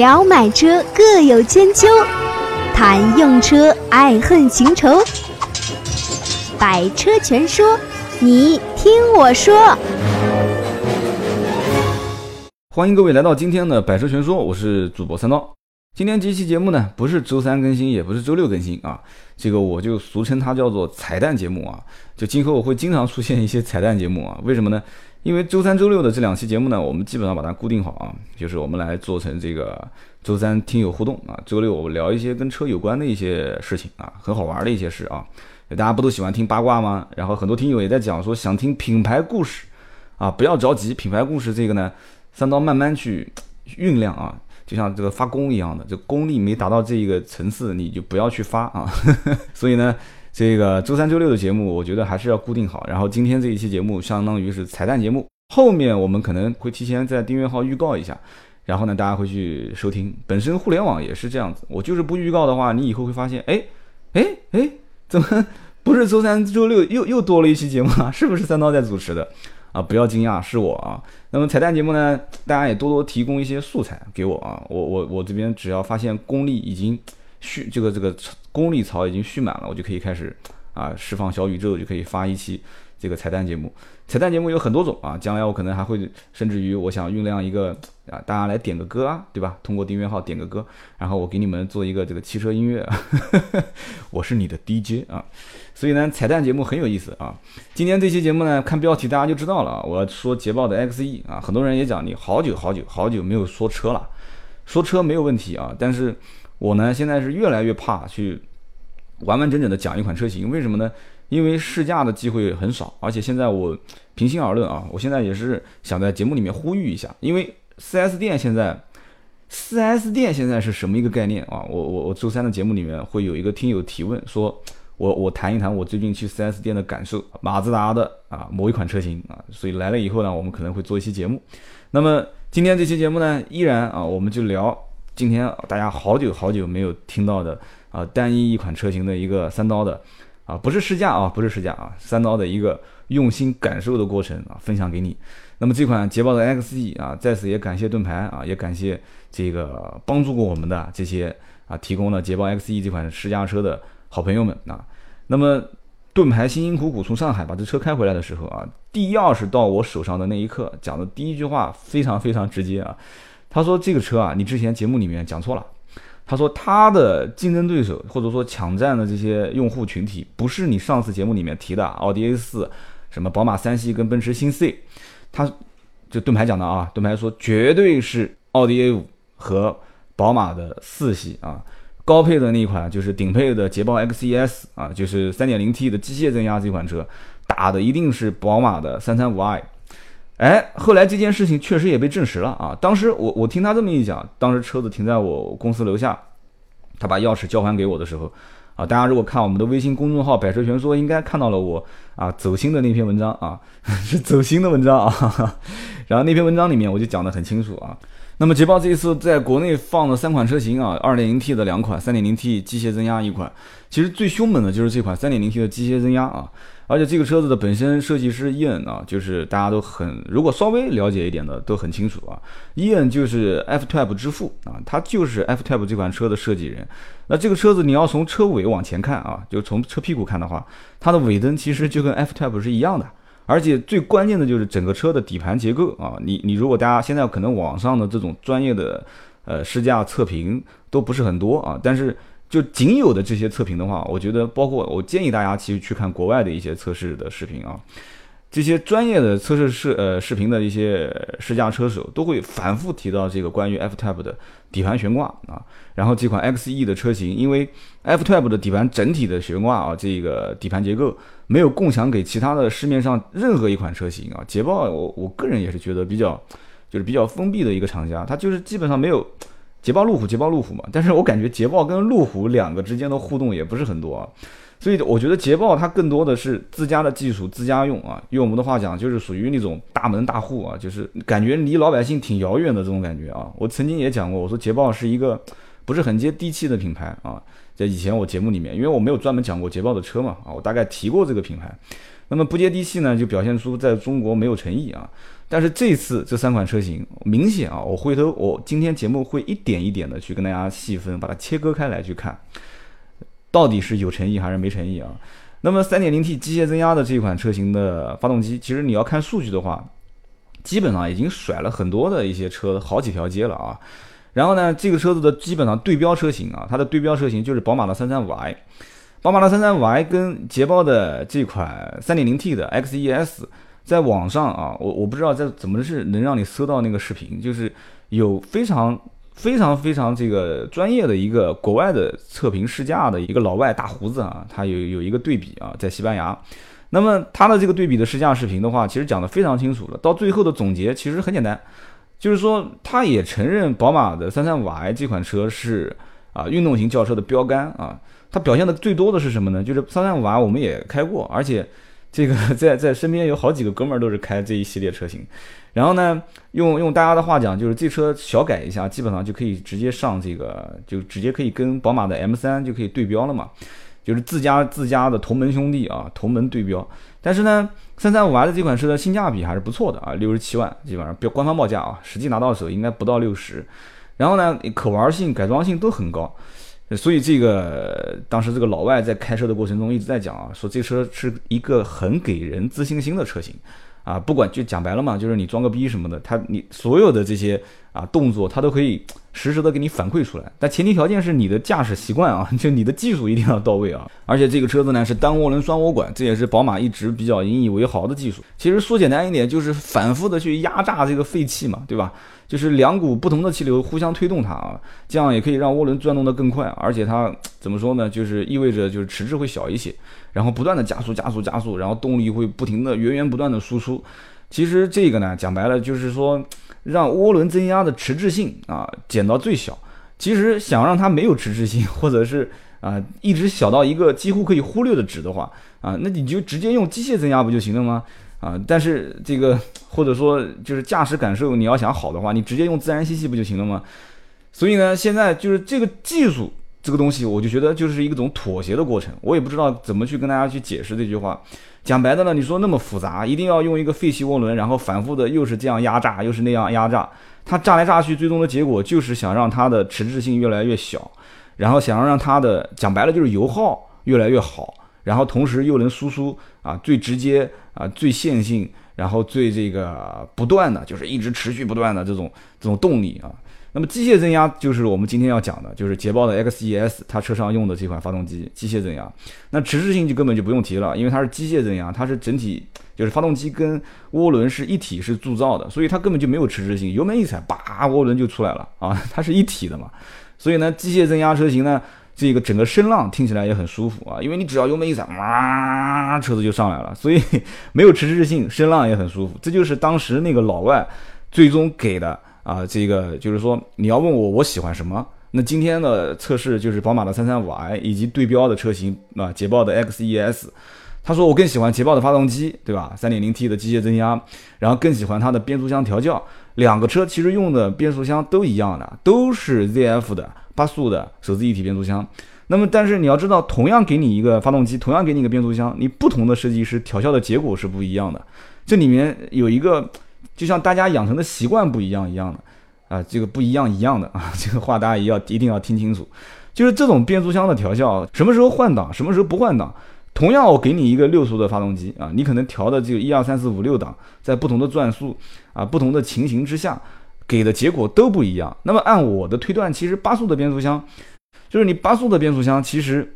聊买车各有千秋，谈用车爱恨情仇。百车全说，你听我说。欢迎各位来到今天的百车全说，我是主播三刀。今天这期节目呢，不是周三更新，也不是周六更新啊，这个我就俗称它叫做彩蛋节目啊。就今后我会经常出现一些彩蛋节目啊，为什么呢？因为周三、周六的这两期节目呢，我们基本上把它固定好啊，就是我们来做成这个周三听友互动啊，周六我们聊一些跟车有关的一些事情啊，很好玩的一些事啊。大家不都喜欢听八卦吗？然后很多听友也在讲说想听品牌故事啊，不要着急，品牌故事这个呢，三刀慢慢去酝酿啊。就像这个发功一样的，这功力没达到这一个层次，你就不要去发啊。所以呢，这个周三、周六的节目，我觉得还是要固定好。然后今天这一期节目，相当于是彩蛋节目，后面我们可能会提前在订阅号预告一下，然后呢，大家会去收听。本身互联网也是这样子，我就是不预告的话，你以后会发现，哎，哎，哎，怎么不是周三、周六又又多了一期节目啊？是不是三刀在主持的？啊，不要惊讶，是我啊。那么彩蛋节目呢，大家也多多提供一些素材给我啊。我我我这边只要发现功力已经蓄这个这个功力槽已经蓄满了，我就可以开始啊释放小宇宙，就可以发一期这个彩蛋节目。彩蛋节目有很多种啊，将来我可能还会甚至于我想酝酿一个啊，大家来点个歌啊，对吧？通过订阅号点个歌，然后我给你们做一个这个汽车音乐，我是你的 DJ 啊。所以呢，彩蛋节目很有意思啊。今天这期节目呢，看标题大家就知道了啊。我说捷豹的 XE 啊，很多人也讲你好久好久好久没有说车了，说车没有问题啊。但是我呢，现在是越来越怕去完完整整的讲一款车型，为什么呢？因为试驾的机会很少，而且现在我平心而论啊，我现在也是想在节目里面呼吁一下，因为 4S 店现在，4S 店现在是什么一个概念啊？我我我周三的节目里面会有一个听友提问，说我我谈一谈我最近去 4S 店的感受，马自达的啊某一款车型啊，所以来了以后呢，我们可能会做一期节目。那么今天这期节目呢，依然啊，我们就聊今天大家好久好久没有听到的啊单一一款车型的一个三刀的。啊，不是试驾啊，不是试驾啊，三刀的一个用心感受的过程啊，分享给你。那么这款捷豹的 XE 啊，在此也感谢盾牌啊，也感谢这个帮助过我们的这些啊，提供了捷豹 XE 这款试驾车的好朋友们啊。那么盾牌辛辛苦苦从上海把这车开回来的时候啊，第一钥匙到我手上的那一刻，讲的第一句话非常非常直接啊，他说这个车啊，你之前节目里面讲错了。他说他的竞争对手或者说抢占的这些用户群体，不是你上次节目里面提的奥迪 A 四、什么宝马三系跟奔驰新 C，他就盾牌讲的啊，盾牌说绝对是奥迪 A 五和宝马的四系啊，高配的那一款就是顶配的捷豹 XES 啊，就是 3.0T 的机械增压这款车，打的一定是宝马的 335i。哎，后来这件事情确实也被证实了啊！当时我我听他这么一讲，当时车子停在我公司楼下，他把钥匙交还给我的时候，啊，大家如果看我们的微信公众号“百车全说”，应该看到了我啊走心的那篇文章啊，是走心的文章啊。然后那篇文章里面我就讲得很清楚啊。那么捷豹这一次在国内放了三款车型啊，2.0T 的两款，3.0T 机械增压一款。其实最凶猛的就是这款 3.0T 的机械增压啊。而且这个车子的本身设计师伊恩啊，就是大家都很如果稍微了解一点的都很清楚啊，伊恩就是 F-Type 之父啊，他就是 F-Type 这款车的设计人。那这个车子你要从车尾往前看啊，就从车屁股看的话，它的尾灯其实就跟 F-Type 是一样的。而且最关键的就是整个车的底盘结构啊，你你如果大家现在可能网上的这种专业的呃试驾测评都不是很多啊，但是。就仅有的这些测评的话，我觉得包括我建议大家其实去看国外的一些测试的视频啊，这些专业的测试视呃视频的一些试驾车手都会反复提到这个关于 F-Type 的底盘悬挂啊，然后这款 XE 的车型，因为 F-Type 的底盘整体的悬挂啊，这个底盘结构没有共享给其他的市面上任何一款车型啊，捷豹我我个人也是觉得比较就是比较封闭的一个厂家，它就是基本上没有。捷豹路虎，捷豹路虎嘛，但是我感觉捷豹跟路虎两个之间的互动也不是很多啊，所以我觉得捷豹它更多的是自家的技术自家用啊，用我们的话讲就是属于那种大门大户啊，就是感觉离老百姓挺遥远的这种感觉啊。我曾经也讲过，我说捷豹是一个不是很接地气的品牌啊，在以前我节目里面，因为我没有专门讲过捷豹的车嘛啊，我大概提过这个品牌。那么不接地气呢，就表现出在中国没有诚意啊。但是这次这三款车型明显啊，我回头我今天节目会一点一点的去跟大家细分，把它切割开来去看，到底是有诚意还是没诚意啊？那么 3.0T 机械增压的这款车型的发动机，其实你要看数据的话，基本上已经甩了很多的一些车好几条街了啊。然后呢，这个车子的基本上对标车型啊，它的对标车型就是宝马的 335i，宝马的 335i 跟捷豹的这款 3.0T 的 XES。在网上啊，我我不知道在怎么是能让你搜到那个视频，就是有非常非常非常这个专业的一个国外的测评试驾的一个老外大胡子啊，他有有一个对比啊，在西班牙，那么他的这个对比的试驾视频的话，其实讲的非常清楚了，到最后的总结其实很简单，就是说他也承认宝马的 335i 这款车是啊运动型轿车的标杆啊，它表现的最多的是什么呢？就是 335i 我们也开过，而且。这个 在在身边有好几个哥们儿都是开这一系列车型，然后呢，用用大家的话讲，就是这车小改一下，基本上就可以直接上这个，就直接可以跟宝马的 M3 就可以对标了嘛，就是自家自家的同门兄弟啊，同门对标。但是呢，335i 的这款车的性价比还是不错的啊，六十七万基本上标官方报价啊，实际拿到手应该不到六十。然后呢，可玩性、改装性都很高。所以这个当时这个老外在开车的过程中一直在讲啊，说这车是一个很给人自信心的车型，啊，不管就讲白了嘛，就是你装个逼什么的，它你所有的这些啊动作，它都可以实时的给你反馈出来。但前提条件是你的驾驶习惯啊，就你的技术一定要到位啊。而且这个车子呢是单涡轮双涡管，这也是宝马一直比较引以为豪的技术。其实说简单一点，就是反复的去压榨这个废气嘛，对吧？就是两股不同的气流互相推动它啊，这样也可以让涡轮转动的更快，而且它怎么说呢？就是意味着就是迟滞会小一些，然后不断的加速加速加速，然后动力会不停的源源不断的输出。其实这个呢，讲白了就是说让涡轮增压的迟滞性啊减到最小。其实想让它没有迟滞性，或者是啊一直小到一个几乎可以忽略的值的话啊，那你就直接用机械增压不就行了吗？啊，但是这个或者说就是驾驶感受，你要想好的话，你直接用自然吸气不就行了吗？所以呢，现在就是这个技术这个东西，我就觉得就是一种妥协的过程。我也不知道怎么去跟大家去解释这句话。讲白的呢，你说那么复杂，一定要用一个废气涡轮，然后反复的又是这样压榨，又是那样压榨，它榨来榨去，最终的结果就是想让它的迟滞性越来越小，然后想要让它的讲白了就是油耗越来越好。然后同时又能输出啊最直接啊最线性，然后最这个不断的就是一直持续不断的这种这种动力啊。那么机械增压就是我们今天要讲的，就是捷豹的 XES 它车上用的这款发动机机械增压。那迟滞性就根本就不用提了，因为它是机械增压，它是整体就是发动机跟涡轮是一体是铸造的，所以它根本就没有迟滞性，油门一踩，叭涡轮就出来了啊，它是一体的嘛。所以呢，机械增压车型呢。这个整个声浪听起来也很舒服啊，因为你只要油门一踩，哇，车子就上来了，所以没有迟滞性，声浪也很舒服。这就是当时那个老外最终给的啊，这个就是说你要问我我喜欢什么，那今天的测试就是宝马的 335i 以及对标的车型啊，捷豹的 XES。他说我更喜欢捷豹的发动机，对吧？3.0T 的机械增压，然后更喜欢它的变速箱调教。两个车其实用的变速箱都一样的，都是 ZF 的。八速的手自一体变速箱，那么但是你要知道，同样给你一个发动机，同样给你一个变速箱，你不同的设计师调校的结果是不一样的。这里面有一个，就像大家养成的习惯不一样一样的啊，这个不一样一样的啊，这个话大家也要一定要听清楚。就是这种变速箱的调校，什么时候换挡，什么时候不换挡，同样我给你一个六速的发动机啊，你可能调的这个一二三四五六档，在不同的转速啊，不同的情形之下。给的结果都不一样。那么按我的推断，其实八速的变速箱，就是你八速的变速箱，其实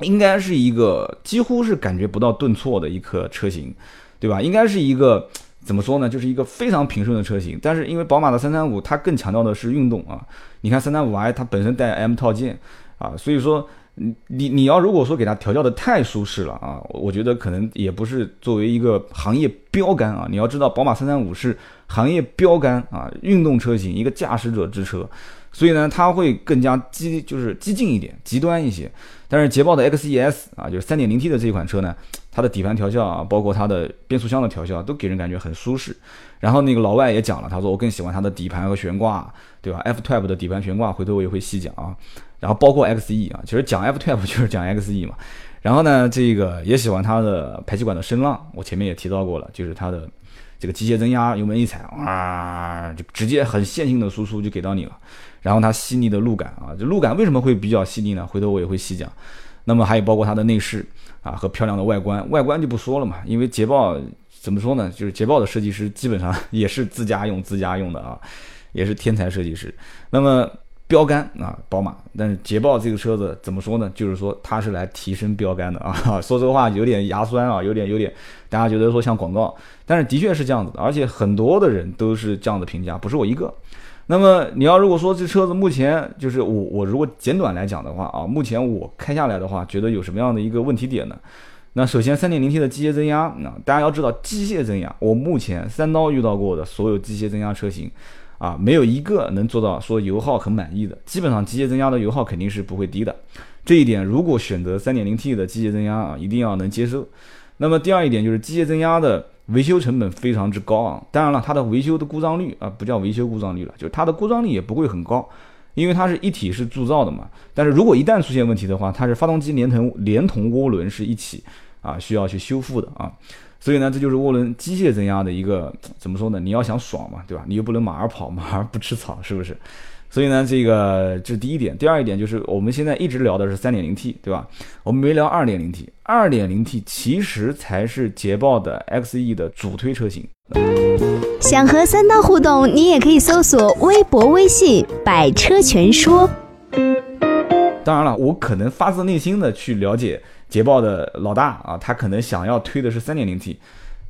应该是一个几乎是感觉不到顿挫的一颗车型，对吧？应该是一个怎么说呢？就是一个非常平顺的车型。但是因为宝马的三三五，它更强调的是运动啊。你看三三五 i 它本身带 M 套件啊，所以说你你你要如果说给它调教的太舒适了啊，我觉得可能也不是作为一个行业标杆啊。你要知道，宝马三三五是。行业标杆啊，运动车型，一个驾驶者之车，所以呢，它会更加激，就是激进一点，极端一些。但是捷豹的 XES 啊，就是 3.0T 的这一款车呢，它的底盘调校啊，包括它的变速箱的调教，都给人感觉很舒适。然后那个老外也讲了，他说我更喜欢它的底盘和悬挂，对吧？F-Type 的底盘悬挂，回头我也会细讲啊。然后包括 XE 啊，其实讲 F-Type 就是讲 XE 嘛。然后呢，这个也喜欢它的排气管的声浪，我前面也提到过了，就是它的这个机械增压，油门一踩，哇，就直接很线性的输出就给到你了。然后它细腻的路感啊，这路感为什么会比较细腻呢？回头我也会细讲。那么还有包括它的内饰啊和漂亮的外观，外观就不说了嘛，因为捷豹怎么说呢？就是捷豹的设计师基本上 也是自家用自家用的啊，也是天才设计师。那么。标杆啊，宝马，但是捷豹这个车子怎么说呢？就是说它是来提升标杆的啊。说这个话有点牙酸啊，有点有点，大家觉得说像广告，但是的确是这样子的，而且很多的人都是这样的评价，不是我一个。那么你要如果说这车子目前就是我我如果简短来讲的话啊，目前我开下来的话，觉得有什么样的一个问题点呢？那首先三点零 T 的机械增压，那大家要知道机械增压，我目前三刀遇到过的所有机械增压车型。啊，没有一个能做到说油耗很满意的，基本上机械增压的油耗肯定是不会低的。这一点如果选择 3.0T 的机械增压啊，一定要能接受。那么第二一点就是机械增压的维修成本非常之高啊，当然了，它的维修的故障率啊，不叫维修故障率了，就是它的故障率也不会很高，因为它是一体式铸造的嘛。但是如果一旦出现问题的话，它是发动机连同连同涡轮是一起啊需要去修复的啊。所以呢，这就是涡轮机械增压的一个 怎么说呢？你要想爽嘛，对吧？你又不能马儿跑，马儿不吃草，是不是？所以呢，这个这是第一点。第二一点就是我们现在一直聊的是三点零 T，对吧？我们没聊二点零 T。二点零 T 其实才是捷豹的 XE 的主推车型。想和三刀互动，你也可以搜索微博、微信“百车全说”。当然了，我可能发自内心的去了解。捷豹的老大啊，他可能想要推的是三点零 T，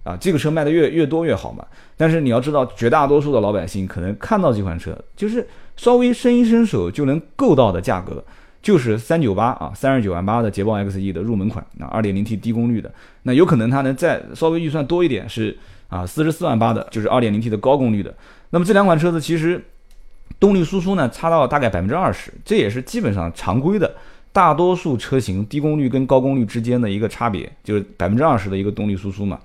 啊，这个车卖的越越多越好嘛。但是你要知道，绝大多数的老百姓可能看到这款车，就是稍微伸一伸手就能够到的价格，就是三九八啊，三十九万八的捷豹 XE 的入门款，啊，二点零 T 低功率的。那有可能他能再稍微预算多一点，是啊，四十四万八的，就是二点零 T 的高功率的。那么这两款车子其实动力输出呢，差到大概百分之二十，这也是基本上常规的。大多数车型低功率跟高功率之间的一个差别，就是百分之二十的一个动力输出嘛。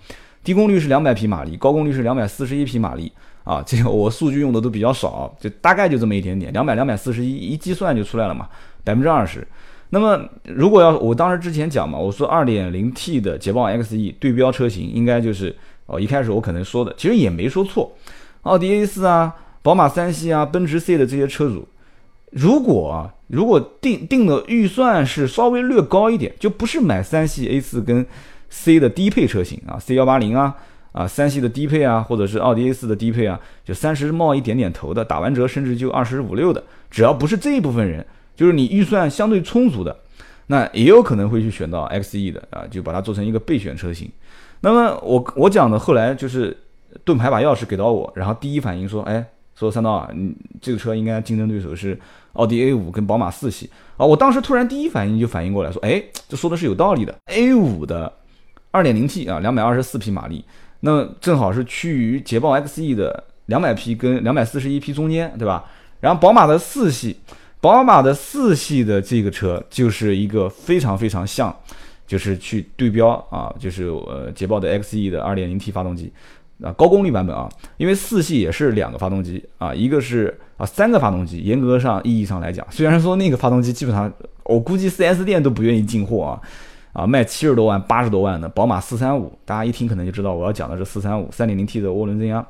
低功率是两百匹马力，高功率是两百四十一匹马力啊。这个我数据用的都比较少，就大概就这么一点点，两百两百四十一，一计算就出来了嘛，百分之二十。那么如果要我当时之前讲嘛，我说二点零 T 的捷豹 XE 对标车型应该就是哦，一开始我可能说的其实也没说错，奥迪 A 四啊，宝马三系啊，奔驰 C 的这些车主。如果啊如果定定的预算是稍微略高一点，就不是买三系 A 四跟 C 的低配车型啊，C 幺八零啊，啊三系的低配啊，或者是奥迪 A 四的低配啊，就三十冒一点点头的，打完折甚至就二十五六的，只要不是这一部分人，就是你预算相对充足的，那也有可能会去选到 XE 的啊，就把它做成一个备选车型。那么我我讲的后来就是盾牌把钥匙给到我，然后第一反应说，哎。说三刀啊，你这个车应该竞争对手是奥迪 A 五跟宝马四系啊！我当时突然第一反应就反应过来，说，哎，这说的是有道理的。A 五的二点零 T 啊，两百二十四匹马力，那正好是趋于捷豹 XE 的两百匹跟两百四十一匹中间，对吧？然后宝马的四系，宝马的四系的这个车就是一个非常非常像，就是去对标啊，就是呃捷豹的 XE 的二点零 T 发动机。啊，高功率版本啊，因为四系也是两个发动机啊，一个是啊三个发动机，严格上意义上来讲，虽然说那个发动机基本上我估计 4S 店都不愿意进货啊，啊卖七十多万、八十多万的宝马四三五，大家一听可能就知道我要讲的是四三五三点零 T 的涡轮增压。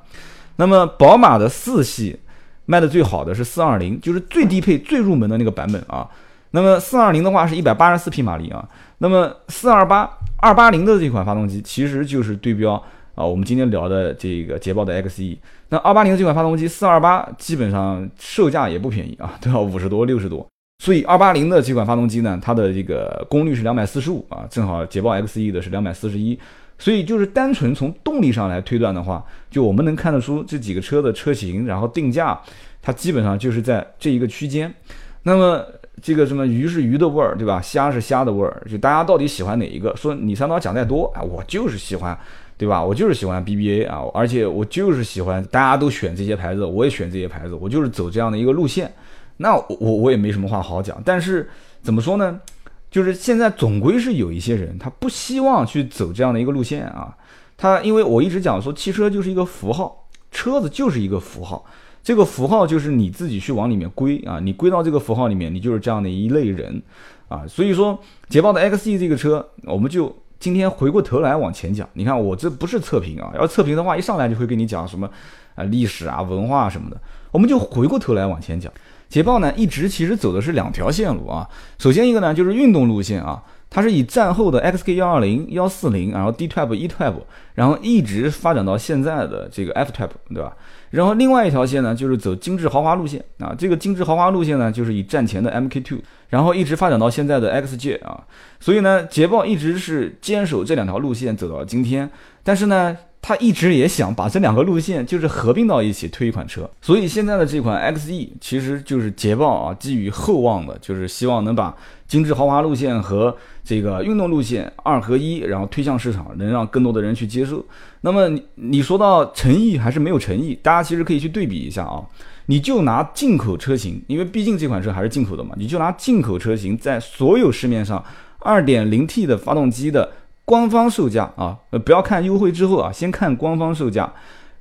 那么宝马的四系卖的最好的是四二零，就是最低配、最入门的那个版本啊。那么四二零的话是一百八十四匹马力啊，那么四二八二八零的这款发动机其实就是对标。啊，我们今天聊的这个捷豹的 XE，那二八零这款发动机四二八基本上售价也不便宜啊，都要五十多六十多。所以二八零的这款发动机呢，它的这个功率是两百四十五啊，正好捷豹 XE 的是两百四十一。所以就是单纯从动力上来推断的话，就我们能看得出这几个车的车型，然后定价，它基本上就是在这一个区间。那么这个什么鱼是鱼的味儿，对吧？虾是虾的味儿，就大家到底喜欢哪一个？说你三刀讲再多啊，我就是喜欢。对吧？我就是喜欢 BBA 啊，而且我就是喜欢大家都选这些牌子，我也选这些牌子，我就是走这样的一个路线。那我我也没什么话好讲。但是怎么说呢？就是现在总归是有一些人他不希望去走这样的一个路线啊。他因为我一直讲说汽车就是一个符号，车子就是一个符号。这个符号就是你自己去往里面归啊，你归到这个符号里面，你就是这样的一类人啊。所以说，捷豹的 XE 这个车，我们就今天回过头来往前讲。你看，我这不是测评啊，要测评的话，一上来就会跟你讲什么啊历史啊文化什么的。我们就回过头来往前讲，捷豹呢一直其实走的是两条线路啊。首先一个呢就是运动路线啊。它是以战后的 XK 幺二零、幺四零，然后 D Type、E Type，然后一直发展到现在的这个 F Type，对吧？然后另外一条线呢，就是走精致豪华路线啊。这个精致豪华路线呢，就是以战前的 MK Two，然后一直发展到现在的 XJ 啊。所以呢，捷豹一直是坚守这两条路线走到今天。但是呢，他一直也想把这两个路线就是合并到一起推一款车。所以现在的这款 XE 其实就是捷豹啊，寄予厚望的，就是希望能把精致豪华路线和这个运动路线二合一，然后推向市场，能让更多的人去接受。那么你你说到诚意还是没有诚意？大家其实可以去对比一下啊。你就拿进口车型，因为毕竟这款车还是进口的嘛，你就拿进口车型在所有市面上二点零 T 的发动机的官方售价啊，呃不要看优惠之后啊，先看官方售价，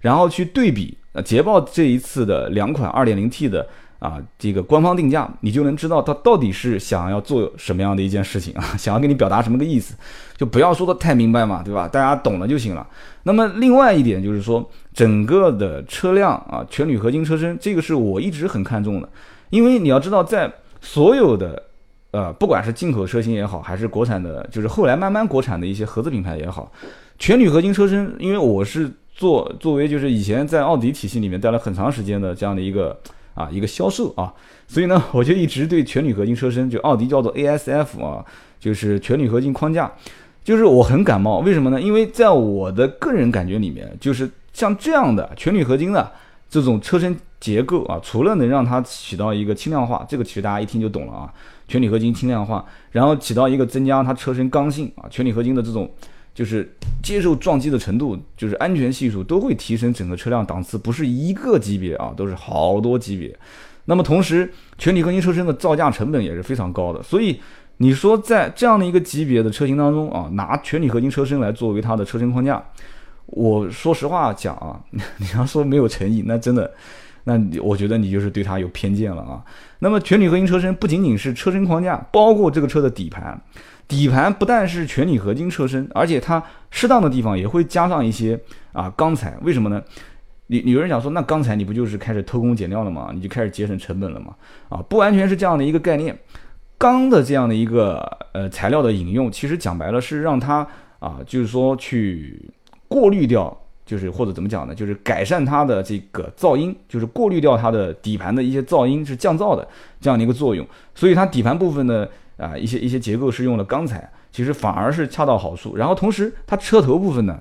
然后去对比呃捷豹这一次的两款二点零 T 的。啊，这个官方定价，你就能知道它到底是想要做什么样的一件事情啊，想要跟你表达什么个意思，就不要说的太明白嘛，对吧？大家懂了就行了。那么另外一点就是说，整个的车辆啊，全铝合金车身，这个是我一直很看重的，因为你要知道，在所有的呃，不管是进口车型也好，还是国产的，就是后来慢慢国产的一些合资品牌也好，全铝合金车身，因为我是做作为就是以前在奥迪体系里面待了很长时间的这样的一个。啊，一个销售啊，所以呢，我就一直对全铝合金车身，就奥迪叫做 ASF 啊，就是全铝合金框架，就是我很感冒。为什么呢？因为在我的个人感觉里面，就是像这样的全铝合金的这种车身结构啊，除了能让它起到一个轻量化，这个其实大家一听就懂了啊，全铝合金轻量化，然后起到一个增加它车身刚性啊，全铝合金的这种。就是接受撞击的程度，就是安全系数都会提升整个车辆档次，不是一个级别啊，都是好多级别。那么同时，全铝合金车身的造价成本也是非常高的，所以你说在这样的一个级别的车型当中啊，拿全铝合金车身来作为它的车身框架，我说实话讲啊，你要说没有诚意，那真的，那我觉得你就是对它有偏见了啊。那么全铝合金车身不仅仅是车身框架，包括这个车的底盘。底盘不但是全铝合金车身，而且它适当的地方也会加上一些啊钢材。为什么呢？你有人讲说，那钢材你不就是开始偷工减料了吗？你就开始节省成本了吗？啊，不完全是这样的一个概念。钢的这样的一个呃材料的引用，其实讲白了是让它啊，就是说去过滤掉，就是或者怎么讲呢？就是改善它的这个噪音，就是过滤掉它的底盘的一些噪音，是降噪的这样的一个作用。所以它底盘部分呢。啊，一些一些结构是用了钢材，其实反而是恰到好处。然后同时，它车头部分呢，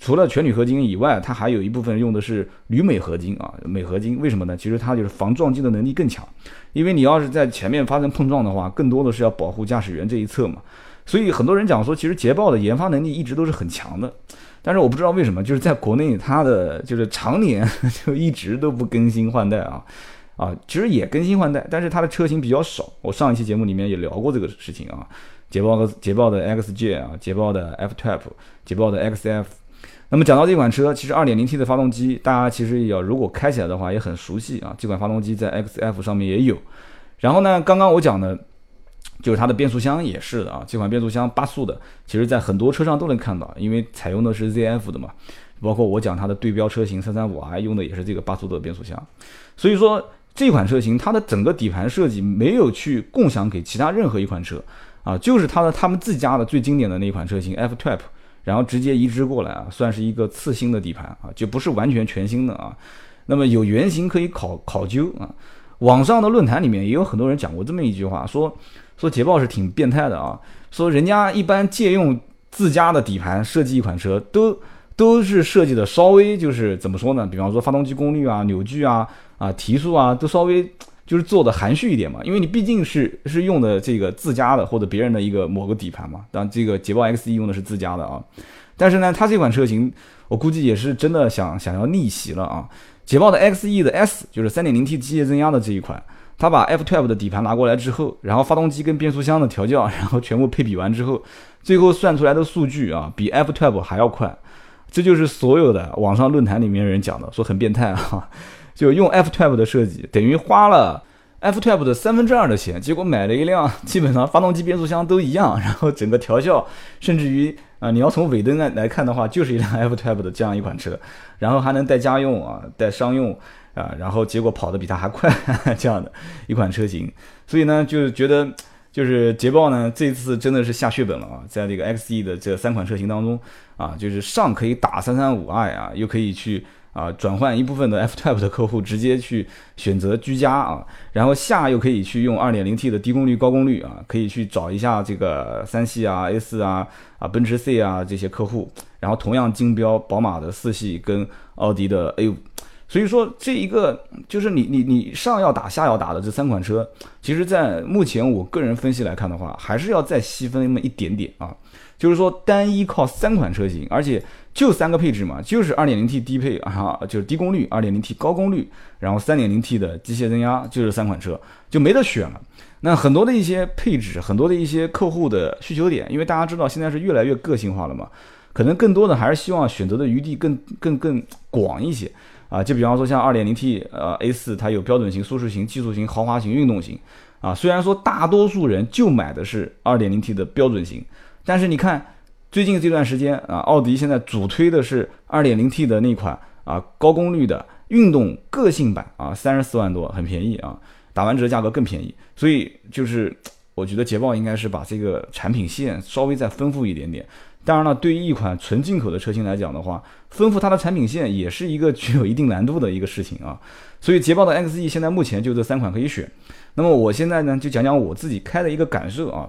除了全铝合金以外，它还有一部分用的是铝镁合金啊，镁合金为什么呢？其实它就是防撞击的能力更强，因为你要是在前面发生碰撞的话，更多的是要保护驾驶员这一侧嘛。所以很多人讲说，其实捷豹的研发能力一直都是很强的，但是我不知道为什么，就是在国内它的就是常年 就一直都不更新换代啊。啊，其实也更新换代，但是它的车型比较少。我上一期节目里面也聊过这个事情啊。捷豹的捷豹的 XJ 啊，捷豹的 F Type，捷豹的 XF。那么讲到这款车，其实 2.0T 的发动机，大家其实要如果开起来的话也很熟悉啊。这款发动机在 XF 上面也有。然后呢，刚刚我讲的，就是它的变速箱也是的啊。这款变速箱八速的，其实在很多车上都能看到，因为采用的是 ZF 的嘛。包括我讲它的对标车型三三五 i 用的也是这个八速的变速箱，所以说。这款车型它的整个底盘设计没有去共享给其他任何一款车啊，就是它的他们自家的最经典的那款车型 F Type，然后直接移植过来啊，算是一个次新的底盘啊，就不是完全全新的啊。那么有原型可以考考究啊。网上的论坛里面也有很多人讲过这么一句话，说说捷豹是挺变态的啊，说人家一般借用自家的底盘设计一款车，都都是设计的稍微就是怎么说呢？比方说发动机功率啊、扭矩啊。啊，提速啊，都稍微就是做的含蓄一点嘛，因为你毕竟是是用的这个自家的或者别人的一个某个底盘嘛。当然，这个捷豹 XE 用的是自家的啊，但是呢，它这款车型我估计也是真的想想要逆袭了啊。捷豹的 XE 的 S 就是 3.0T 机械增压的这一款，他把 F Type 的底盘拿过来之后，然后发动机跟变速箱的调教，然后全部配比完之后，最后算出来的数据啊，比 F Type 还要快。这就是所有的网上论坛里面人讲的，说很变态啊。就用 F Type 的设计，等于花了 F Type 的三分之二的钱，结果买了一辆 基本上发动机、变速箱都一样，然后整个调校，甚至于啊，你要从尾灯来来看的话，就是一辆 F Type 的这样一款车，然后还能带家用啊，带商用啊，然后结果跑得比它还快，这样的一款车型，所以呢，就是觉得。就是捷豹呢，这次真的是下血本了啊，在这个 XE 的这三款车型当中啊，就是上可以打三三五 i 啊，又可以去啊转换一部分的 F Type 的客户直接去选择居家啊，然后下又可以去用二点零 T 的低功率高功率啊，可以去找一下这个三系啊 A 四啊啊奔驰 C 啊这些客户，然后同样竞标宝马的四系跟奥迪的 A 五。所以说，这一个就是你你你上要打下要打的这三款车，其实，在目前我个人分析来看的话，还是要再细分那么一点点啊。就是说，单一靠三款车型，而且就三个配置嘛，就是 2.0T 低配啊，就是低功率；2.0T 高功率，然后 3.0T 的机械增压，就是三款车就没得选了。那很多的一些配置，很多的一些客户的需求点，因为大家知道现在是越来越个性化了嘛，可能更多的还是希望选择的余地更更更广一些。啊，就比方说像 2.0T 呃 A4，它有标准型、舒适型、技术型、豪华型、运动型。啊，虽然说大多数人就买的是 2.0T 的标准型，但是你看最近这段时间啊，奥迪现在主推的是 2.0T 的那款啊高功率的运动个性版啊，三十四万多，很便宜啊，打完折价格更便宜。所以就是我觉得捷豹应该是把这个产品线稍微再丰富一点点。当然了，对于一款纯进口的车型来讲的话，丰富它的产品线也是一个具有一定难度的一个事情啊。所以捷豹的 XE 现在目前就这三款可以选。那么我现在呢，就讲讲我自己开的一个感受啊。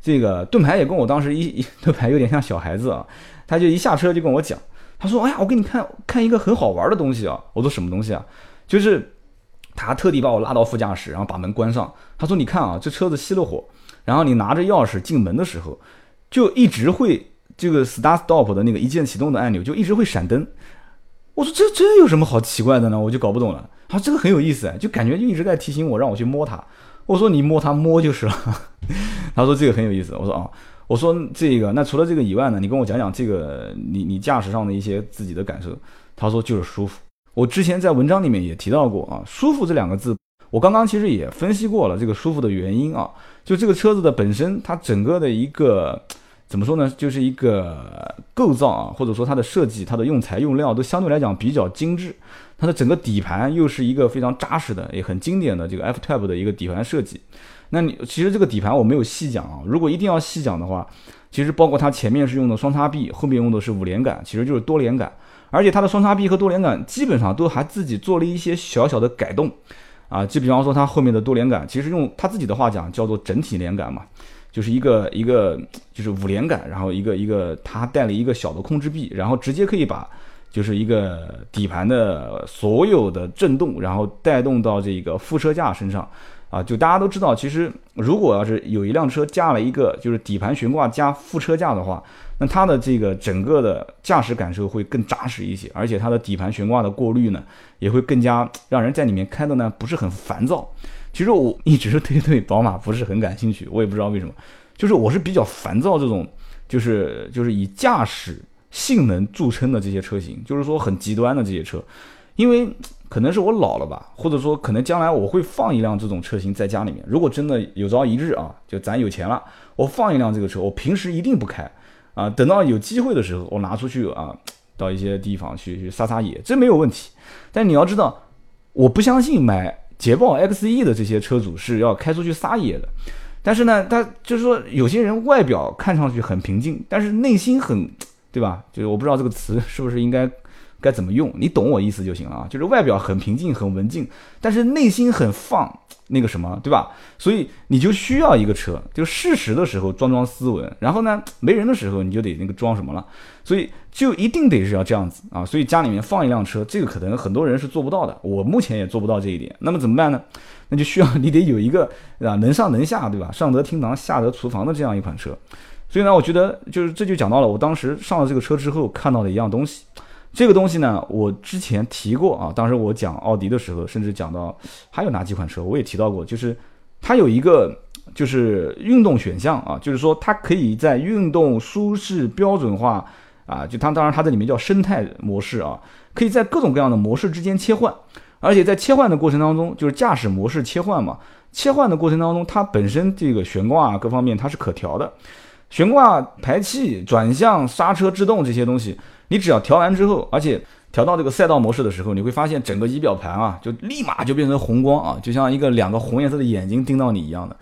这个盾牌也跟我当时一 一盾牌有点像小孩子啊，他就一下车就跟我讲，他说：“哎呀，我给你看看一个很好玩的东西啊。”我说：“什么东西啊？”就是他特地把我拉到副驾驶，然后把门关上。他说：“你看啊，这车子熄了火，然后你拿着钥匙进门的时候，就一直会。”这个 start stop 的那个一键启动的按钮就一直会闪灯，我说这这有什么好奇怪的呢？我就搞不懂了。他这个很有意思，就感觉就一直在提醒我让我去摸它。我说你摸它摸就是了。他说这个很有意思。我说啊，我说这个那除了这个以外呢，你跟我讲讲这个你你驾驶上的一些自己的感受。他说就是舒服。我之前在文章里面也提到过啊，舒服这两个字，我刚刚其实也分析过了这个舒服的原因啊，就这个车子的本身它整个的一个。怎么说呢？就是一个构造啊，或者说它的设计、它的用材用料都相对来讲比较精致。它的整个底盘又是一个非常扎实的，也很经典的这个 F Type 的一个底盘设计。那你其实这个底盘我没有细讲啊。如果一定要细讲的话，其实包括它前面是用的双叉臂，后面用的是五连杆，其实就是多连杆。而且它的双叉臂和多连杆基本上都还自己做了一些小小的改动啊。就比方说它后面的多连杆，其实用他自己的话讲叫做整体连杆嘛。就是一个一个就是五连杆，然后一个一个它带了一个小的控制臂，然后直接可以把就是一个底盘的所有的震动，然后带动到这个副车架身上啊。就大家都知道，其实如果要是有一辆车加了一个就是底盘悬挂加副车架的话，那它的这个整个的驾驶感受会更扎实一些，而且它的底盘悬挂的过滤呢也会更加让人在里面开的呢不是很烦躁。其实我一直对对宝马不是很感兴趣，我也不知道为什么，就是我是比较烦躁这种，就是就是以驾驶性能著称的这些车型，就是说很极端的这些车，因为可能是我老了吧，或者说可能将来我会放一辆这种车型在家里面。如果真的有朝一日啊，就咱有钱了，我放一辆这个车，我平时一定不开啊，等到有机会的时候，我拿出去啊，到一些地方去去撒撒野，这没有问题。但你要知道，我不相信买。捷豹 XE 的这些车主是要开出去撒野的，但是呢，他就是说有些人外表看上去很平静，但是内心很，对吧？就是我不知道这个词是不是应该该怎么用，你懂我意思就行了啊。就是外表很平静、很文静，但是内心很放。那个什么，对吧？所以你就需要一个车，就适时的时候装装斯文，然后呢，没人的时候你就得那个装什么了。所以就一定得是要这样子啊。所以家里面放一辆车，这个可能很多人是做不到的，我目前也做不到这一点。那么怎么办呢？那就需要你得有一个啊能上能下，对吧？上得厅堂，下得厨房的这样一款车。所以呢，我觉得就是这就讲到了我当时上了这个车之后看到的一样东西。这个东西呢，我之前提过啊，当时我讲奥迪的时候，甚至讲到还有哪几款车，我也提到过，就是它有一个就是运动选项啊，就是说它可以在运动、舒适、标准化啊，就它当然它这里面叫生态模式啊，可以在各种各样的模式之间切换而且在切换的过程当中，就是驾驶模式切换嘛，切换的过程当中，它本身这个悬挂啊各方面它是可调的，悬挂、排气、转向、刹车、制动这些东西，你只要调完之后，而且调到这个赛道模式的时候，你会发现整个仪表盘啊，就立马就变成红光啊，就像一个两个红颜色的眼睛盯到你一样的。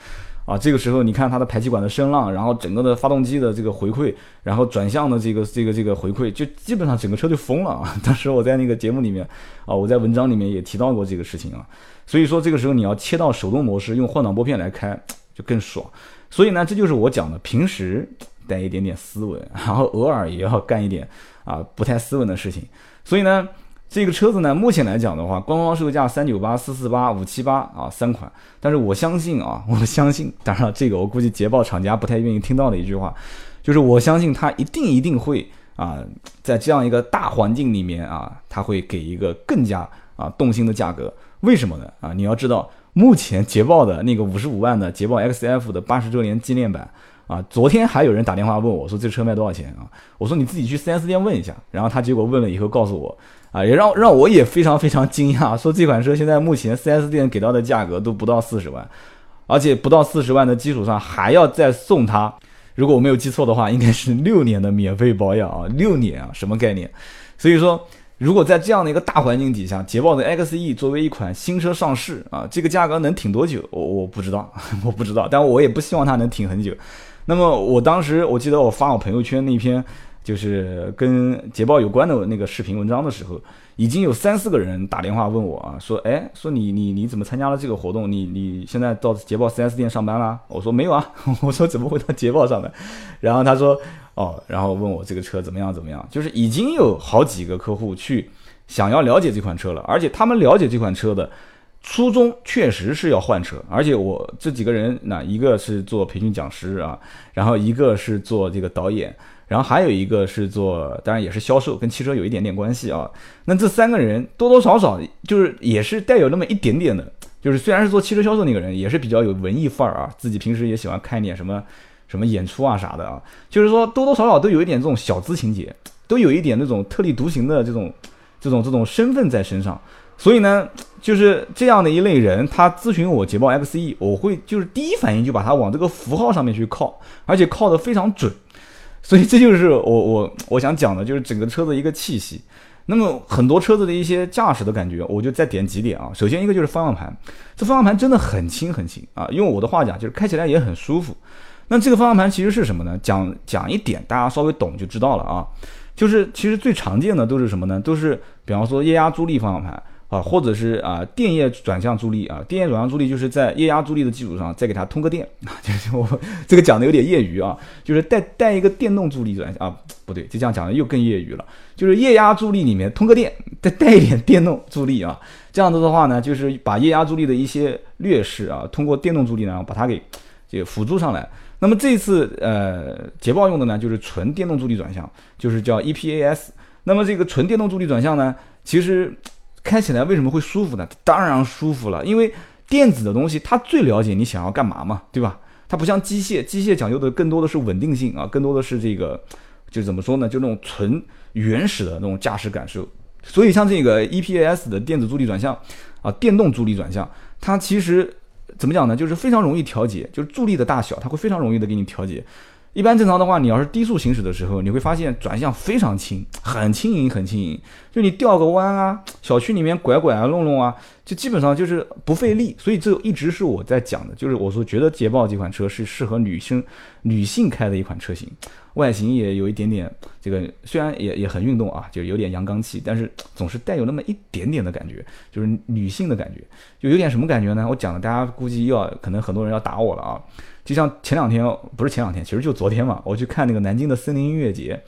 啊，这个时候你看它的排气管的声浪，然后整个的发动机的这个回馈，然后转向的这个这个这个回馈，就基本上整个车就疯了啊！当时我在那个节目里面啊，我在文章里面也提到过这个事情啊。所以说这个时候你要切到手动模式，用换挡拨片来开就更爽。所以呢，这就是我讲的，平时带一点点斯文，然后偶尔也要干一点啊不太斯文的事情。所以呢。这个车子呢，目前来讲的话，官方售价三九八、四四八、五七八啊三款。但是我相信啊，我相信，当然了，这个我估计捷豹厂家不太愿意听到的一句话，就是我相信它一定一定会啊，在这样一个大环境里面啊，它会给一个更加啊动心的价格。为什么呢？啊，你要知道，目前捷豹的那个五十五万的捷豹 XF 的八十周年纪念版啊，昨天还有人打电话问我说这车卖多少钱啊？我说你自己去 4S 店问一下。然后他结果问了以后告诉我。啊，也让让我也非常非常惊讶，说这款车现在目前 4S 店给到的价格都不到四十万，而且不到四十万的基础上还要再送他，如果我没有记错的话，应该是六年的免费保养啊，六年啊，什么概念？所以说，如果在这样的一个大环境底下，捷豹的 XE 作为一款新车上市啊，这个价格能挺多久？我我不知道，我不知道，但我也不希望它能挺很久。那么我当时我记得我发我朋友圈那篇。就是跟捷豹有关的那个视频文章的时候，已经有三四个人打电话问我啊，说，哎，说你你你怎么参加了这个活动？你你现在到捷豹 4S 店上班啦？我说没有啊，我说怎么会到捷豹上班？然后他说，哦，然后问我这个车怎么样怎么样？就是已经有好几个客户去想要了解这款车了，而且他们了解这款车的初衷确实是要换车，而且我这几个人，那一个是做培训讲师啊，然后一个是做这个导演。然后还有一个是做，当然也是销售，跟汽车有一点点关系啊。那这三个人多多少少就是也是带有那么一点点的，就是虽然是做汽车销售那个人，也是比较有文艺范儿啊。自己平时也喜欢看一点什么什么演出啊啥的啊，就是说多多少少都有一点这种小资情节，都有一点那种特立独行的这种这种这种身份在身上。所以呢，就是这样的一类人，他咨询我捷豹 XE，我会就是第一反应就把它往这个符号上面去靠，而且靠得非常准。所以这就是我我我想讲的，就是整个车的一个气息。那么很多车子的一些驾驶的感觉，我就再点几点啊。首先一个就是方向盘，这方向盘真的很轻很轻啊。用我的话讲，就是开起来也很舒服。那这个方向盘其实是什么呢？讲讲一点，大家稍微懂就知道了啊。就是其实最常见的都是什么呢？都是比方说液压助力方向盘。啊，或者是啊，电液转向助力啊，电液转向助力就是在液压助力的基础上再给它通个电啊，就是我这个讲的有点业余啊，就是带带一个电动助力转向啊，不对，就这样讲的又更业余了，就是液压助力里面通个电，再带一点电动助力啊，这样子的话呢，就是把液压助力的一些劣势啊，通过电动助力呢把它给就辅助上来。那么这次呃捷豹用的呢就是纯电动助力转向，就是叫 EPAS。那么这个纯电动助力转向呢，其实。开起来为什么会舒服呢？当然舒服了，因为电子的东西它最了解你想要干嘛嘛，对吧？它不像机械，机械讲究的更多的是稳定性啊，更多的是这个，就怎么说呢？就那种纯原始的那种驾驶感受。所以像这个 EPAS 的电子助力转向啊，电动助力转向，它其实怎么讲呢？就是非常容易调节，就是助力的大小，它会非常容易的给你调节。一般正常的话，你要是低速行驶的时候，你会发现转向非常轻，很轻盈，很轻盈。就你调个弯啊，小区里面拐拐啊、弄弄啊，就基本上就是不费力。所以这一直是我在讲的，就是我说觉得捷豹这款车是适合女生、女性开的一款车型，外形也有一点点这个，虽然也也很运动啊，就有点阳刚气，但是总是带有那么一点点的感觉，就是女性的感觉，就有点什么感觉呢？我讲的大家估计又要可能很多人要打我了啊。就像前两天，不是前两天，其实就昨天嘛，我去看那个南京的森林音乐节，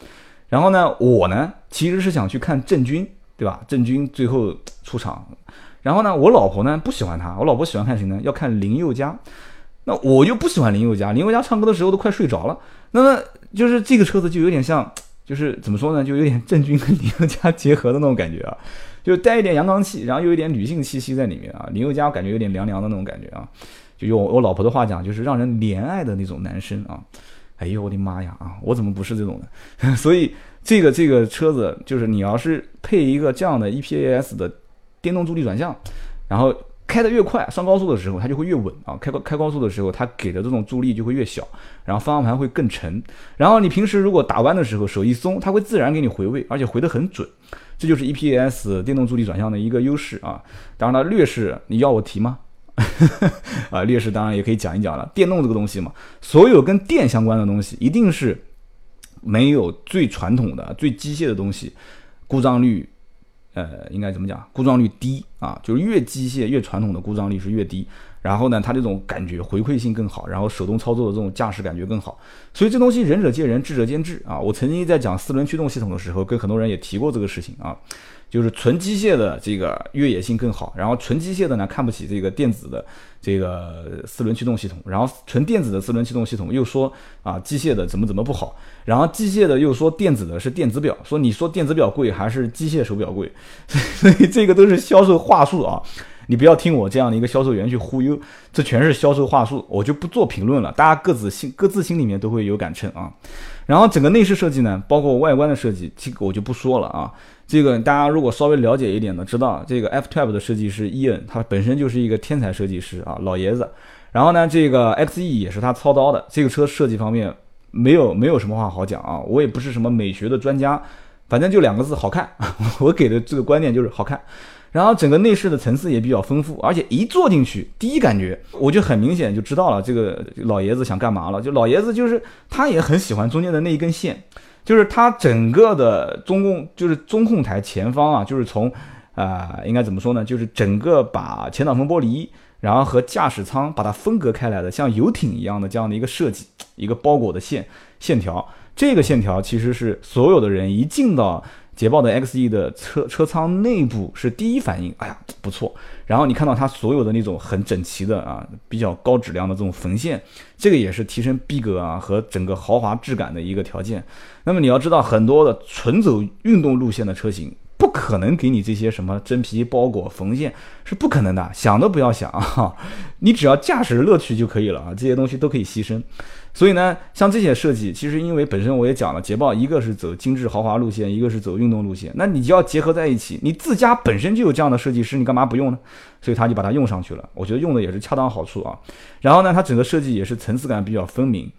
然后呢，我呢其实是想去看郑钧，对吧？郑钧最后出场，然后呢，我老婆呢不喜欢他，我老婆喜欢看谁呢？要看林宥嘉，那我又不喜欢林宥嘉，林宥嘉唱歌的时候都快睡着了，那么就是这个车子就有点像，就是怎么说呢？就有点郑钧跟林宥嘉结合的那种感觉啊，就带一点阳刚气，然后又有点女性气息在里面啊，林宥嘉我感觉有点凉凉的那种感觉啊。就用我老婆的话讲，就是让人怜爱的那种男生啊！哎呦我的妈呀啊！我怎么不是这种的？所以这个这个车子，就是你要是配一个这样的 EPS 的电动助力转向，然后开得越快，上高速的时候它就会越稳啊，开高开高速的时候它给的这种助力就会越小，然后方向盘会更沉，然后你平时如果打弯的时候手一松，它会自然给你回位，而且回得很准，这就是 EPS 电动助力转向的一个优势啊。当然了，劣势你要我提吗？啊，劣势当然也可以讲一讲了。电动这个东西嘛，所有跟电相关的东西，一定是没有最传统的、最机械的东西，故障率，呃，应该怎么讲？故障率低啊，就是越机械越传统的故障率是越低。然后呢，它这种感觉回馈性更好，然后手动操作的这种驾驶感觉更好。所以这东西仁者见仁，智者见智啊。我曾经在讲四轮驱动系统的时候，跟很多人也提过这个事情啊。就是纯机械的这个越野性更好，然后纯机械的呢看不起这个电子的这个四轮驱动系统，然后纯电子的四轮驱动系统又说啊机械的怎么怎么不好，然后机械的又说电子的是电子表，说你说电子表贵还是机械手表贵，所以这个都是销售话术啊，你不要听我这样的一个销售员去忽悠，这全是销售话术，我就不做评论了，大家各自心各自心里面都会有杆秤啊。然后整个内饰设计呢，包括外观的设计，这个我就不说了啊。这个大家如果稍微了解一点的，知道这个 F12 的设计师伊恩，他本身就是一个天才设计师啊，老爷子。然后呢，这个 XE 也是他操刀的。这个车设计方面没有没有什么话好讲啊，我也不是什么美学的专家，反正就两个字，好看。我给的这个观点就是好看。然后整个内饰的层次也比较丰富，而且一坐进去，第一感觉我就很明显就知道了，这个老爷子想干嘛了。就老爷子就是他也很喜欢中间的那一根线。就是它整个的中控，就是中控台前方啊，就是从，啊，应该怎么说呢？就是整个把前挡风玻璃，然后和驾驶舱把它分隔开来的，像游艇一样的这样的一个设计，一个包裹的线线条。这个线条其实是所有的人一进到。捷豹的 XE 的车车舱内部是第一反应，哎呀不错。然后你看到它所有的那种很整齐的啊，比较高质量的这种缝线，这个也是提升逼格啊和整个豪华质感的一个条件。那么你要知道，很多的纯走运动路线的车型，不可能给你这些什么真皮包裹缝线，是不可能的，想都不要想啊！你只要驾驶乐趣就可以了啊，这些东西都可以牺牲。所以呢，像这些设计，其实因为本身我也讲了，捷豹一个是走精致豪华路线，一个是走运动路线，那你就要结合在一起。你自家本身就有这样的设计师，你干嘛不用呢？所以他就把它用上去了。我觉得用的也是恰当好处啊。然后呢，它整个设计也是层次感比较分明。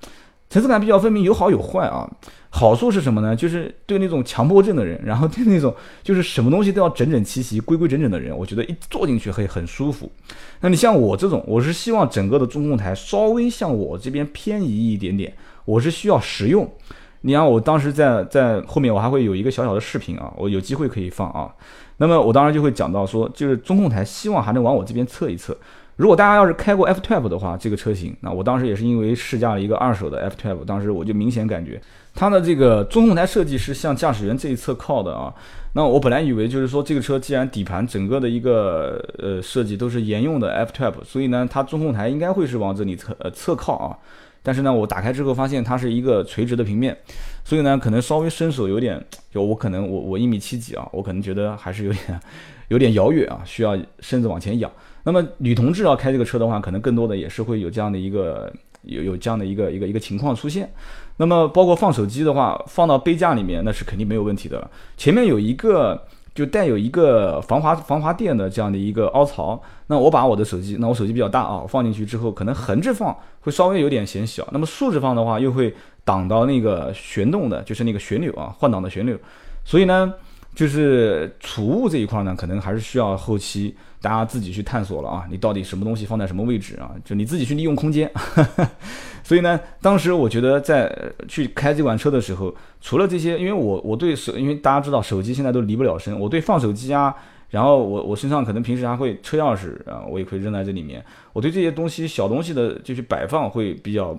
层次感比较分明，有好有坏啊。好处是什么呢？就是对那种强迫症的人，然后对那种就是什么东西都要整整齐齐、规规整整的人，我觉得一坐进去会很舒服。那你像我这种，我是希望整个的中控台稍微向我这边偏移一点点，我是需要实用。你看我当时在在后面，我还会有一个小小的视频啊，我有机会可以放啊。那么我当时就会讲到说，就是中控台希望还能往我这边侧一侧。如果大家要是开过 F12 的话，这个车型，那我当时也是因为试驾了一个二手的 F12，当时我就明显感觉它的这个中控台设计是向驾驶员这一侧靠的啊。那我本来以为就是说这个车既然底盘整个的一个呃设计都是沿用的 F12，所以呢它中控台应该会是往这里侧呃侧靠啊。但是呢我打开之后发现它是一个垂直的平面，所以呢可能稍微伸手有点，就我可能我我一米七几啊，我可能觉得还是有点 有点遥远啊，需要身子往前仰。那么女同志要开这个车的话，可能更多的也是会有这样的一个有有这样的一个一个一个情况出现。那么包括放手机的话，放到杯架里面那是肯定没有问题的。前面有一个就带有一个防滑防滑垫的这样的一个凹槽。那我把我的手机，那我手机比较大啊，放进去之后，可能横着放会稍微有点显小。那么竖着放的话，又会挡到那个旋动的，就是那个旋钮啊，换挡的旋钮。所以呢。就是储物这一块呢，可能还是需要后期大家自己去探索了啊。你到底什么东西放在什么位置啊？就你自己去利用空间。所以呢，当时我觉得在去开这款车的时候，除了这些，因为我我对手，因为大家知道手机现在都离不了身，我对放手机啊，然后我我身上可能平时还会车钥匙啊，我也会扔在这里面。我对这些东西小东西的就是摆放会比较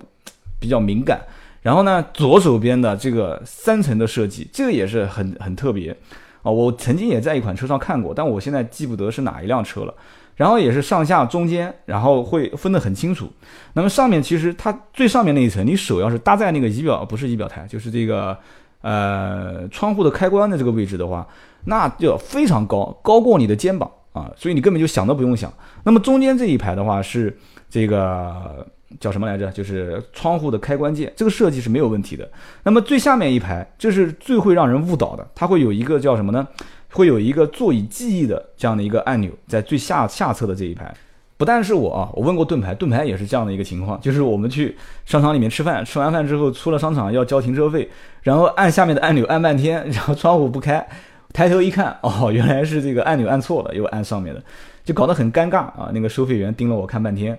比较敏感。然后呢，左手边的这个三层的设计，这个也是很很特别。啊，我曾经也在一款车上看过，但我现在记不得是哪一辆车了。然后也是上下中间，然后会分得很清楚。那么上面其实它最上面那一层，你手要是搭在那个仪表，不是仪表台，就是这个呃窗户的开关的这个位置的话，那就非常高，高过你的肩膀啊，所以你根本就想都不用想。那么中间这一排的话是这个。叫什么来着？就是窗户的开关键，这个设计是没有问题的。那么最下面一排，这是最会让人误导的。它会有一个叫什么呢？会有一个座椅记忆的这样的一个按钮，在最下下侧的这一排。不但是我啊，我问过盾牌，盾牌也是这样的一个情况，就是我们去商场里面吃饭，吃完饭之后出了商场要交停车费，然后按下面的按钮按半天，然后窗户不开，抬头一看，哦，原来是这个按钮按错了，又按上面的，就搞得很尴尬啊。那个收费员盯了我看半天。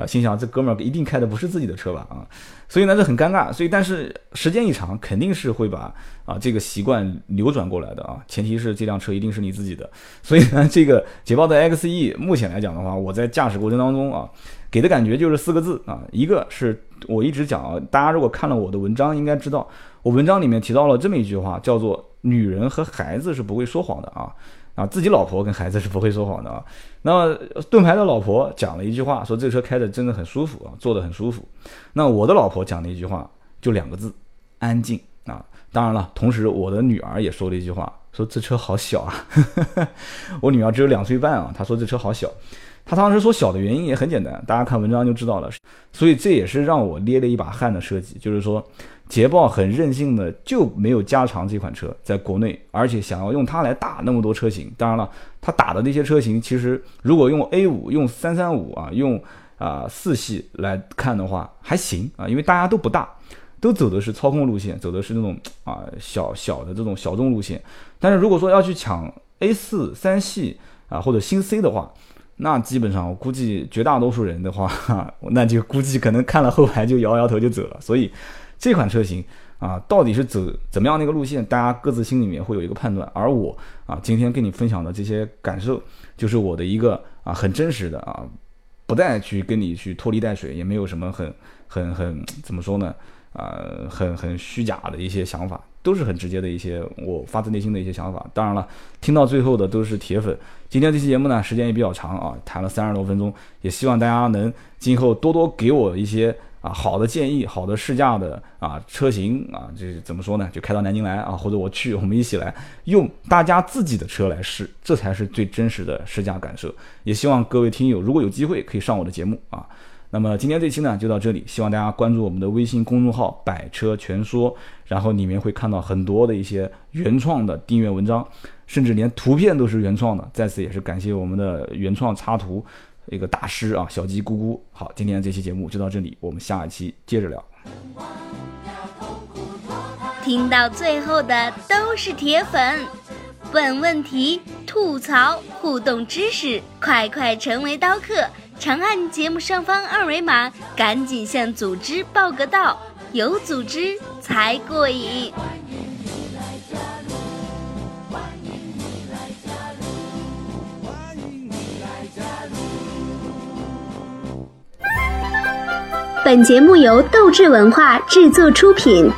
啊，心想这哥们儿一定开的不是自己的车吧？啊，所以呢，这很尴尬。所以，但是时间一长，肯定是会把啊这个习惯扭转过来的啊。前提是这辆车一定是你自己的。所以呢，这个捷豹的 XE 目前来讲的话，我在驾驶过程当中啊，给的感觉就是四个字啊，一个是我一直讲啊，大家如果看了我的文章，应该知道我文章里面提到了这么一句话，叫做“女人和孩子是不会说谎的啊”。啊，自己老婆跟孩子是不会说谎的啊。那盾牌的老婆讲了一句话，说这车开的真的很舒服啊，坐的很舒服。那我的老婆讲了一句话，就两个字，安静啊。当然了，同时我的女儿也说了一句话，说这车好小啊。我女儿只有两岁半啊，她说这车好小。她当时说小的原因也很简单，大家看文章就知道了。所以这也是让我捏了一把汗的设计，就是说。捷豹很任性的就没有加长这款车在国内，而且想要用它来打那么多车型。当然了，它打的那些车型，其实如果用 A 五、用三三五啊、用啊四系来看的话，还行啊，因为大家都不大，都走的是操控路线，走的是那种啊小小的这种小众路线。但是如果说要去抢 A 四三系啊或者新 C 的话，那基本上我估计绝大多数人的话，那就估计可能看了后排就摇摇头就走了。所以。这款车型啊，到底是走怎么样的一个路线？大家各自心里面会有一个判断。而我啊，今天跟你分享的这些感受，就是我的一个啊很真实的啊，不再去跟你去拖泥带水，也没有什么很很很怎么说呢？啊，很很虚假的一些想法，都是很直接的一些我发自内心的一些想法。当然了，听到最后的都是铁粉。今天这期节目呢，时间也比较长啊，谈了三十多分钟，也希望大家能今后多多给我一些。啊，好的建议，好的试驾的啊车型啊，这怎么说呢？就开到南京来啊，或者我去，我们一起来用大家自己的车来试，这才是最真实的试驾感受。也希望各位听友如果有机会可以上我的节目啊。那么今天这期呢就到这里，希望大家关注我们的微信公众号“百车全说”，然后里面会看到很多的一些原创的订阅文章，甚至连图片都是原创的。在此也是感谢我们的原创插图。一个大师啊，小鸡咕咕。好，今天这期节目就到这里，我们下一期接着聊。听到最后的都是铁粉，问问题、吐槽、互动知识，快快成为刀客！长按节目上方二维码，赶紧向组织报个到，有组织才过瘾。欢迎你来本节目由斗志文化制作出品。